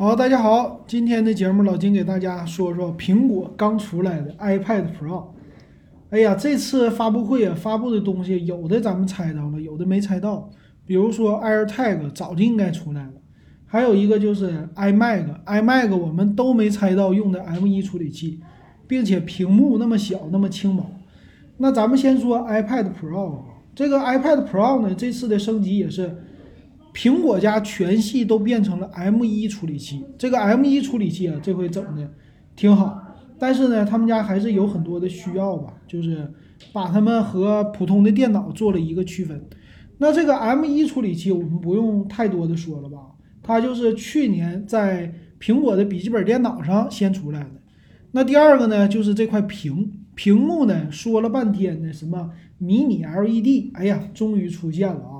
好，大家好，今天的节目老金给大家说说苹果刚出来的 iPad Pro。哎呀，这次发布会啊，发布的东西有的咱们猜到了，有的没猜到。比如说 AirTag 早就应该出来了，还有一个就是 iMac，iMac 我们都没猜到用的 M1 处理器，并且屏幕那么小，那么轻薄。那咱们先说 iPad Pro，这个 iPad Pro 呢，这次的升级也是。苹果家全系都变成了 M1 处理器，这个 M1 处理器啊，这回整的挺好。但是呢，他们家还是有很多的需要吧，就是把它们和普通的电脑做了一个区分。那这个 M1 处理器我们不用太多的说了吧，它就是去年在苹果的笔记本电脑上先出来的。那第二个呢，就是这块屏屏幕呢，说了半天的什么迷你 LED，哎呀，终于出现了啊！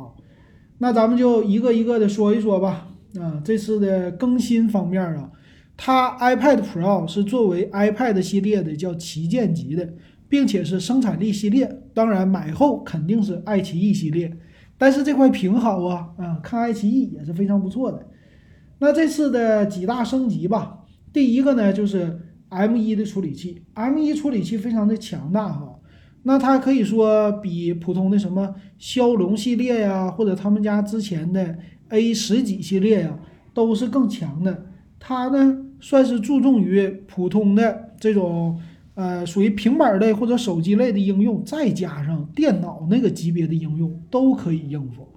那咱们就一个一个的说一说吧。啊，这次的更新方面啊，它 iPad Pro 是作为 iPad 系列的叫旗舰级的，并且是生产力系列。当然买后肯定是爱奇艺系列，但是这块屏好啊，啊，看爱奇艺也是非常不错的。那这次的几大升级吧，第一个呢就是 M1 的处理器，M1 处理器非常的强大哈。那它可以说比普通的什么骁龙系列呀，或者他们家之前的 A 十几系列呀，都是更强的。它呢算是注重于普通的这种呃属于平板类或者手机类的应用，再加上电脑那个级别的应用都可以应付。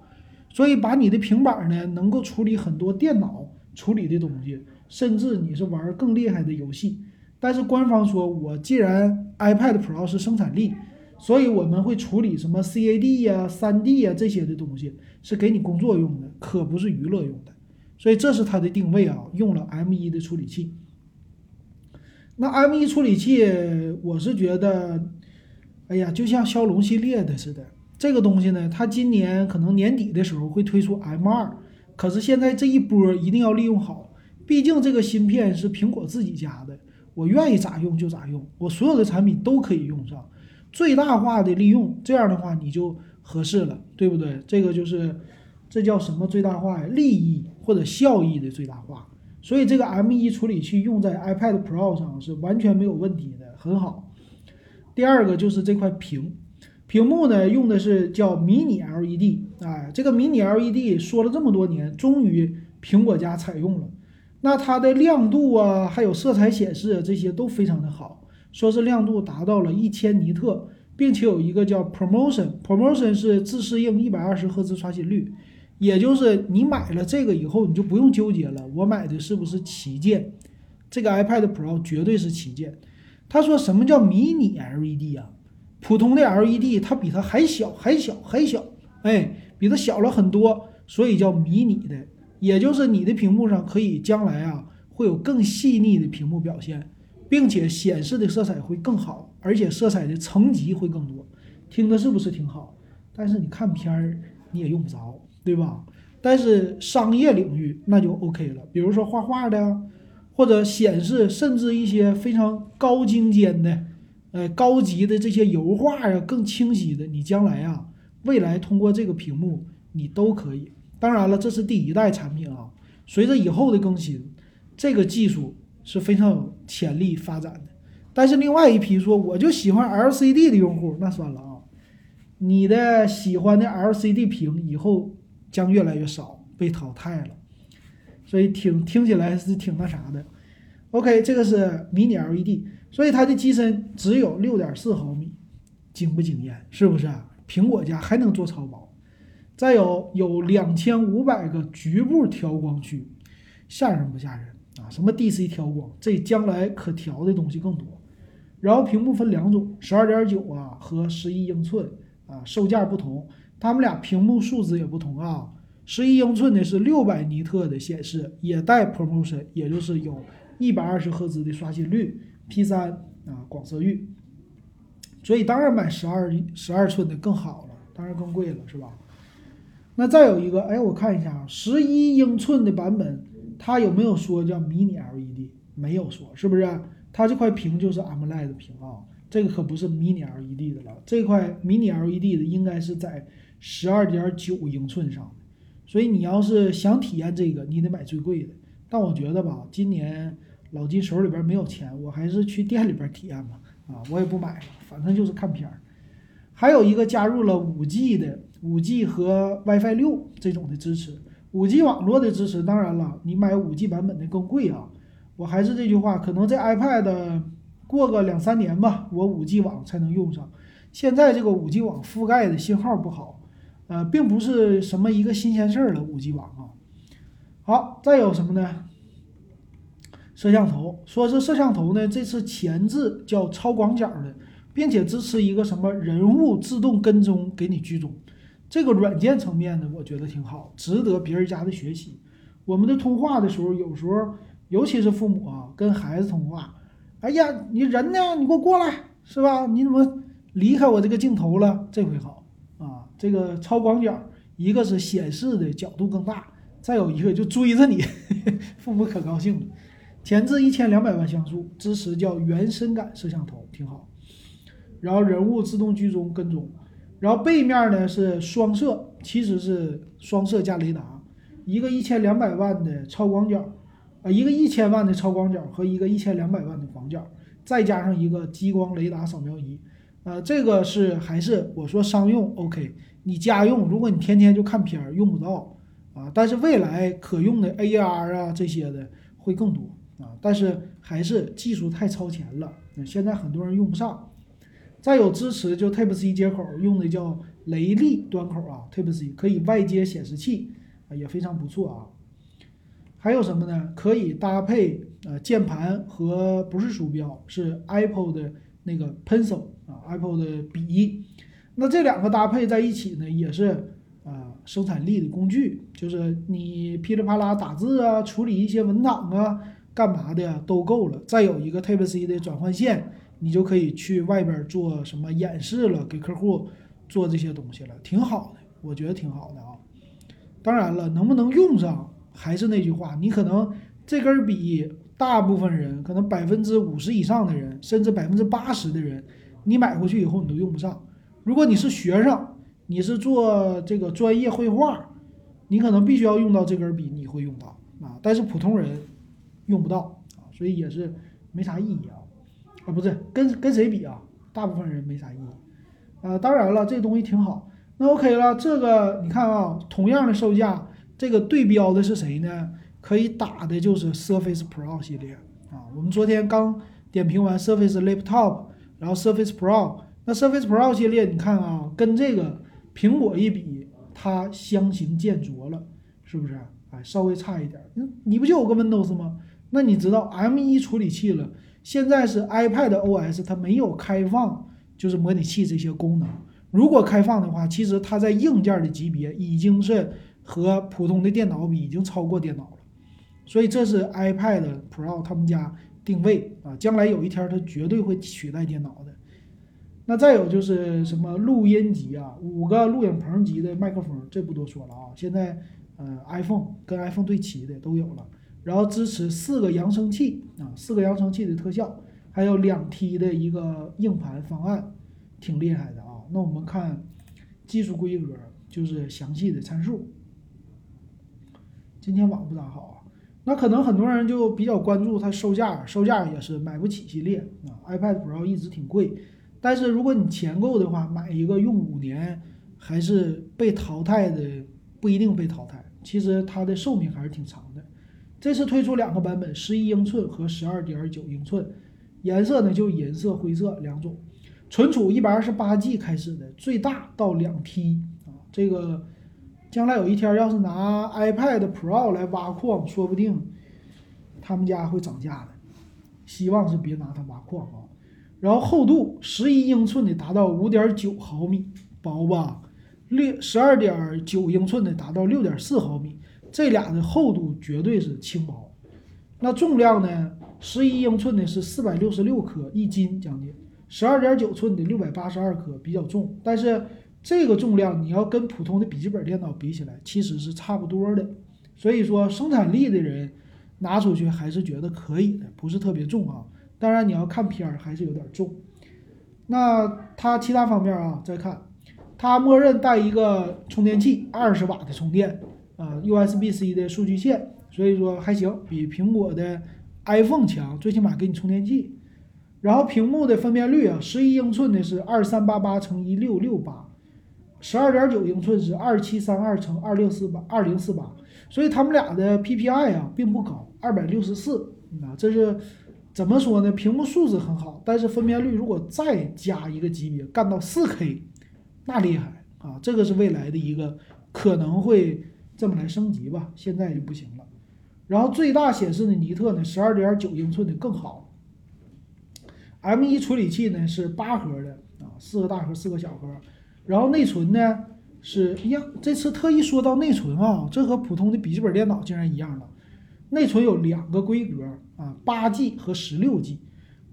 所以把你的平板呢能够处理很多电脑处理的东西，甚至你是玩更厉害的游戏。但是官方说我既然 iPad Pro 是生产力。所以我们会处理什么 CAD 呀、3D 呀这些的东西，是给你工作用的，可不是娱乐用的。所以这是它的定位啊，用了 M1 的处理器。那 M1 处理器，我是觉得，哎呀，就像骁龙系列的似的。这个东西呢，它今年可能年底的时候会推出 M2，可是现在这一波一定要利用好，毕竟这个芯片是苹果自己家的，我愿意咋用就咋用，我所有的产品都可以用上。最大化的利用，这样的话你就合适了，对不对？这个就是，这叫什么最大化呀？利益或者效益的最大化。所以这个 M1 处理器用在 iPad Pro 上是完全没有问题的，很好。第二个就是这块屏，屏幕呢用的是叫迷你 LED，哎，这个迷你 LED 说了这么多年，终于苹果家采用了。那它的亮度啊，还有色彩显示啊这些都非常的好。说是亮度达到了一千尼特，并且有一个叫 Promotion，Promotion 是自适应一百二十赫兹刷新率，也就是你买了这个以后，你就不用纠结了，我买的是不是旗舰？这个 iPad Pro 绝对是旗舰。他说什么叫迷你 LED 啊？普通的 LED 它比它还小，还小，还小，哎，比它小了很多，所以叫迷你的，也就是你的屏幕上可以将来啊会有更细腻的屏幕表现。并且显示的色彩会更好，而且色彩的层级会更多，听着是不是挺好？但是你看片儿你也用不着，对吧？但是商业领域那就 OK 了，比如说画画的，或者显示甚至一些非常高精尖的、呃高级的这些油画呀，更清晰的，你将来啊，未来通过这个屏幕你都可以。当然了，这是第一代产品啊，随着以后的更新，这个技术。是非常有潜力发展的，但是另外一批说我就喜欢 LCD 的用户，那算了啊，你的喜欢的 LCD 屏以后将越来越少，被淘汰了，所以听听起来是挺那啥的。OK，这个是迷你 LED，所以它的机身只有六点四毫米，惊不惊艳？是不是？苹果家还能做超薄，再有有两千五百个局部调光区，吓人不吓人？什么 DC 调光，这将来可调的东西更多。然后屏幕分两种，十二点九啊和十一英寸啊，售价不同，它们俩屏幕数字也不同啊。十一英寸的是六百尼特的显示，也带 Promotion，也就是有一百二十赫兹的刷新率，P 三啊广色域。所以当然买十二十二寸的更好了，当然更贵了，是吧？那再有一个，哎，我看一下啊，十一英寸的版本。它有没有说叫迷你 LED？没有说，是不是？它这块屏就是 AMOLED 屏啊，这个可不是迷你 LED 的了。这块迷你 LED 的应该是在十二点九英寸上的，所以你要是想体验这个，你得买最贵的。但我觉得吧，今年老金手里边没有钱，我还是去店里边体验吧。啊，我也不买了，反正就是看片儿。还有一个加入了五 G 的五 G 和 WiFi 六这种的支持，五 G 网络的支持。当然了，你买五 G 版本的更贵啊。我还是这句话，可能这 iPad 过个两三年吧，我五 G 网才能用上。现在这个五 G 网覆盖的信号不好，呃，并不是什么一个新鲜事儿了。五 G 网啊，好，再有什么呢？摄像头，说是摄像头呢，这次前置叫超广角的，并且支持一个什么人物自动跟踪给你居中，这个软件层面呢，我觉得挺好，值得别人家的学习。我们的通话的时候，有时候尤其是父母啊，跟孩子通话，哎呀，你人呢？你给我过来，是吧？你怎么？离开我这个镜头了，这回好啊！这个超广角，一个是显示的角度更大，再有一个就追着你，父母可高兴了。前置一千两百万像素，支持叫原深感摄像头，挺好。然后人物自动居中跟踪，然后背面呢是双摄，其实是双摄加雷达，一个一千两百万的超广角，啊，一个一千万的超广角和一个一千两百万的广角，再加上一个激光雷达扫描仪。呃，这个是还是我说商用 OK，你家用，如果你天天就看片儿用不到啊，但是未来可用的 AR 啊这些的会更多啊，但是还是技术太超前了，现在很多人用不上。再有支持就 Type C 接口用的叫雷利端口啊，Type C 可以外接显示器啊，也非常不错啊。还有什么呢？可以搭配呃键盘和不是鼠标，是 Apple 的那个 Pencil 啊。Apple 的笔，那这两个搭配在一起呢，也是啊生产力的工具，就是你噼里啪啦打字啊，处理一些文档啊，干嘛的都够了。再有一个 Type C 的转换线，你就可以去外边做什么演示了，给客户做这些东西了，挺好的，我觉得挺好的啊。当然了，能不能用上，还是那句话，你可能这根笔，大部分人可能百分之五十以上的人，甚至百分之八十的人。你买回去以后你都用不上。如果你是学生，你是做这个专业绘画，你可能必须要用到这根笔，你会用到啊。但是普通人用不到啊，所以也是没啥意义啊。啊，不是跟跟谁比啊？大部分人没啥意义。呃，当然了，这东西挺好。那 OK 了，这个你看啊，同样的售价，这个对标的是谁呢？可以打的就是 Surface Pro 系列啊。我们昨天刚点评完 Surface Laptop。然后 Surface Pro，那 Surface Pro 系列，你看啊，跟这个苹果一比，它相形见绌了，是不是？哎，稍微差一点。你你不就有个 Windows 吗？那你知道 M1 处理器了，现在是 iPad OS，它没有开放，就是模拟器这些功能。如果开放的话，其实它在硬件的级别已经是和普通的电脑比，已经超过电脑了。所以这是 iPad Pro 他们家。定位啊，将来有一天它绝对会取代电脑的。那再有就是什么录音级啊，五个录影棚级的麦克风，这不多说了啊。现在呃，iPhone 跟 iPhone 对齐的都有了，然后支持四个扬声器啊，四个扬声器的特效，还有两 T 的一个硬盘方案，挺厉害的啊。那我们看技术规格，就是详细的参数。今天网不咋好啊。那可能很多人就比较关注它售价，售价也是买不起系列啊。iPad Pro 一直挺贵，但是如果你钱够的话，买一个用五年还是被淘汰的不一定被淘汰，其实它的寿命还是挺长的。这次推出两个版本，十一英寸和十二点九英寸，颜色呢就银色、灰色两种，存储一百二十八 G 开始的，最大到两 T 啊，这个。将来有一天，要是拿 iPad Pro 来挖矿，说不定他们家会涨价的。希望是别拿它挖矿啊。然后厚度十一英寸的达到五点九毫米，薄吧？六十二点九英寸的达到六点四毫米，这俩的厚度绝对是轻薄。那重量呢？十一英寸的是四百六十六克，一斤将近；十二点九寸的六百八十二克，比较重，但是。这个重量你要跟普通的笔记本电脑比起来，其实是差不多的。所以说生产力的人拿出去还是觉得可以的，不是特别重啊。当然你要看片儿还是有点重。那它其他方面啊，再看，它默认带一个充电器，二十瓦的充电啊，USB-C 的数据线所以说还行，比苹果的 iPhone 强，最起码给你充电器。然后屏幕的分辨率啊，十一英寸的是二三八八乘一六六八，十二点九英寸是二七三二乘二六四八二零四八，所以他们俩的 PPI 啊并不高，二百六十四啊，这是怎么说呢？屏幕素质很好，但是分辨率如果再加一个级别，干到四 K，那厉害啊！这个是未来的一个可能会这么来升级吧，现在就不行了。然后最大显示的尼特呢，十二点九英寸的更好。M1 处理器呢是八核的啊，四个大核，四个小核，然后内存呢是一样。这次特意说到内存啊，这和普通的笔记本电脑竟然一样了。内存有两个规格啊，八 G 和十六 G。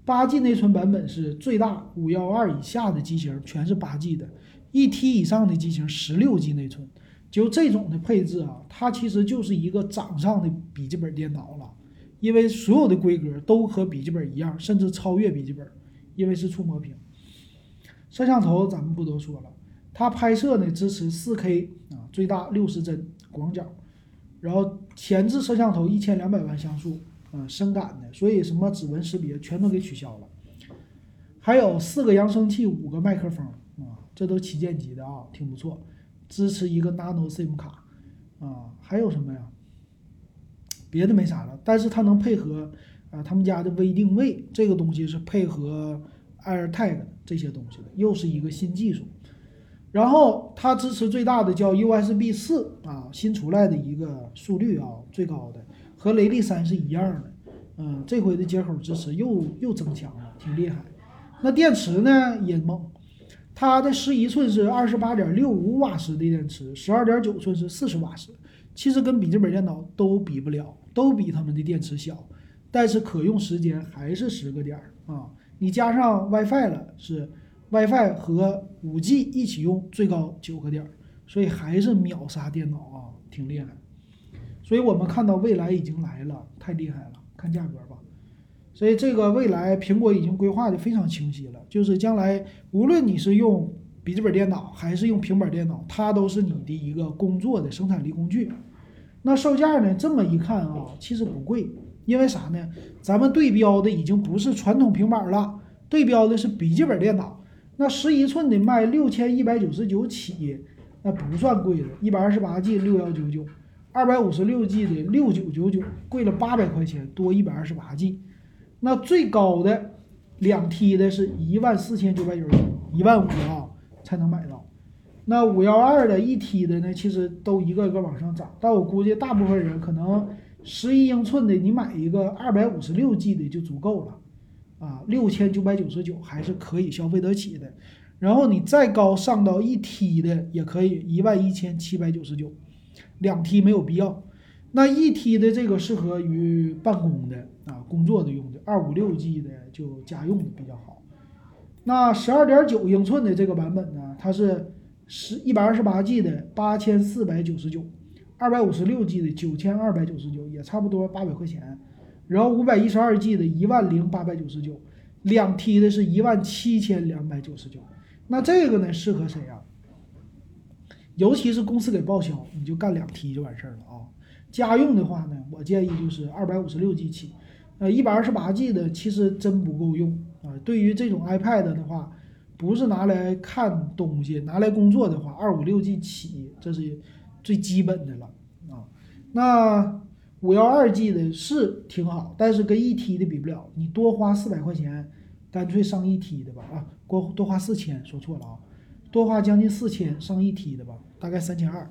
八 G 内存版本是最大，五幺二以下的机型全是八 G 的，一 T 以上的机型十六 G 内存。就这种的配置啊，它其实就是一个掌上的笔记本电脑了。因为所有的规格都和笔记本一样，甚至超越笔记本，因为是触摸屏。摄像头咱们不多说了，它拍摄呢支持 4K 啊，最大六十帧广角，然后前置摄像头一千两百万像素啊，深感的，所以什么指纹识别全都给取消了。还有四个扬声器，五个麦克风啊，这都旗舰级的啊，挺不错。支持一个 Nano SIM 卡啊，还有什么呀？别的没啥了，但是它能配合啊，他们家的微定位这个东西是配合 AirTag 这些东西的，又是一个新技术。然后它支持最大的叫 USB 四啊，新出来的一个速率啊最高的，和雷利三是一样的。嗯，这回的接口支持又又增强了，挺厉害。那电池呢也猛，它的十一寸是二十八点六五瓦时的电池，十二点九寸是四十瓦时，其实跟笔记本电脑都比不了。都比他们的电池小，但是可用时间还是十个点儿啊！你加上 WiFi 了，是 WiFi 和 5G 一起用，最高九个点儿，所以还是秒杀电脑啊，挺厉害。所以我们看到未来已经来了，太厉害了，看价格吧。所以这个未来苹果已经规划的非常清晰了，就是将来无论你是用笔记本电脑还是用平板电脑，它都是你的一个工作的生产力工具。那售价呢？这么一看啊，其实不贵，因为啥呢？咱们对标的已经不是传统平板了，对标的是笔记本电脑。那十一寸的卖六千一百九十九起，那不算贵的。一百二十八 G 六幺九九，二百五十六 G 的六九九九，贵了八百块钱，多一百二十八 G。那最高的两 T 的是一万四千九百九十九，一万五啊才能买到。那五幺二的一 T 的呢，其实都一个个往上涨，但我估计大部分人可能十一英寸的，你买一个二百五十六 G 的就足够了，啊，六千九百九十九还是可以消费得起的。然后你再高上到一 T 的也可以，一万一千七百九十九，两 T 没有必要。那一 T 的这个适合于办公的啊，工作的用，二五六 G 的就家用的比较好。那十二点九英寸的这个版本呢，它是。十一百二十八 G 的八千四百九十九，二百五十六 G 的九千二百九十九，也差不多八百块钱。然后五百一十二 G 的一万零八百九十九，两 T 的是一万七千两百九十九。那这个呢，适合谁啊？尤其是公司给报销，你就干两 T 就完事儿了啊。家用的话呢，我建议就是二百五十六 G 起。呃，一百二十八 G 的其实真不够用啊。对于这种 iPad 的话。不是拿来看东西，拿来工作的话，二五六 G 起，这是最基本的了啊。那五幺二 G 的是挺好，但是跟一 T 的比不了。你多花四百块钱，干脆上一 T 的吧啊，多多花四千，说错了啊，多花将近四千上一 T 的吧，大概三千二。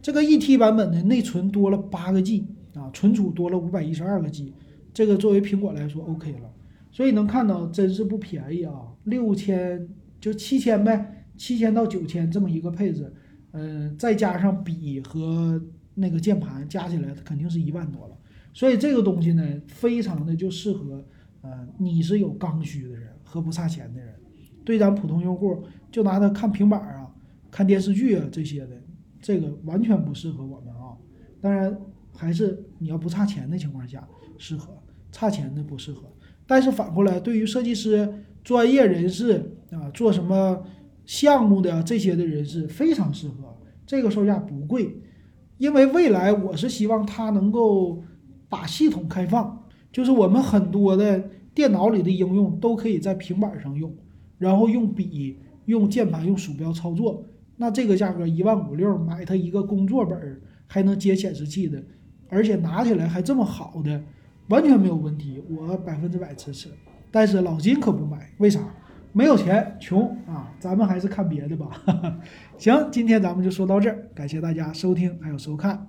这个一 T 版本的内存多了八个 G 啊，存储多了五百一十二个 G，这个作为苹果来说 OK 了。所以能看到真是不便宜啊，六千。就七千呗，七千到九千这么一个配置，嗯，再加上笔和那个键盘加起来，肯定是一万多了。所以这个东西呢，非常的就适合，呃，你是有刚需的人和不差钱的人。对咱普通用户，就拿它看平板啊、看电视剧啊这些的，这个完全不适合我们啊。当然，还是你要不差钱的情况下适合，差钱的不适合。但是反过来，对于设计师。专业人士啊，做什么项目的这些的人士非常适合。这个售价不贵，因为未来我是希望它能够把系统开放，就是我们很多的电脑里的应用都可以在平板上用，然后用笔、用键盘、用鼠标操作。那这个价格一万五六买它一个工作本儿，还能接显示器的，而且拿起来还这么好的，完全没有问题，我百分之百支持。但是老金可不买，为啥？没有钱，穷啊！咱们还是看别的吧。行，今天咱们就说到这儿，感谢大家收听还有收看。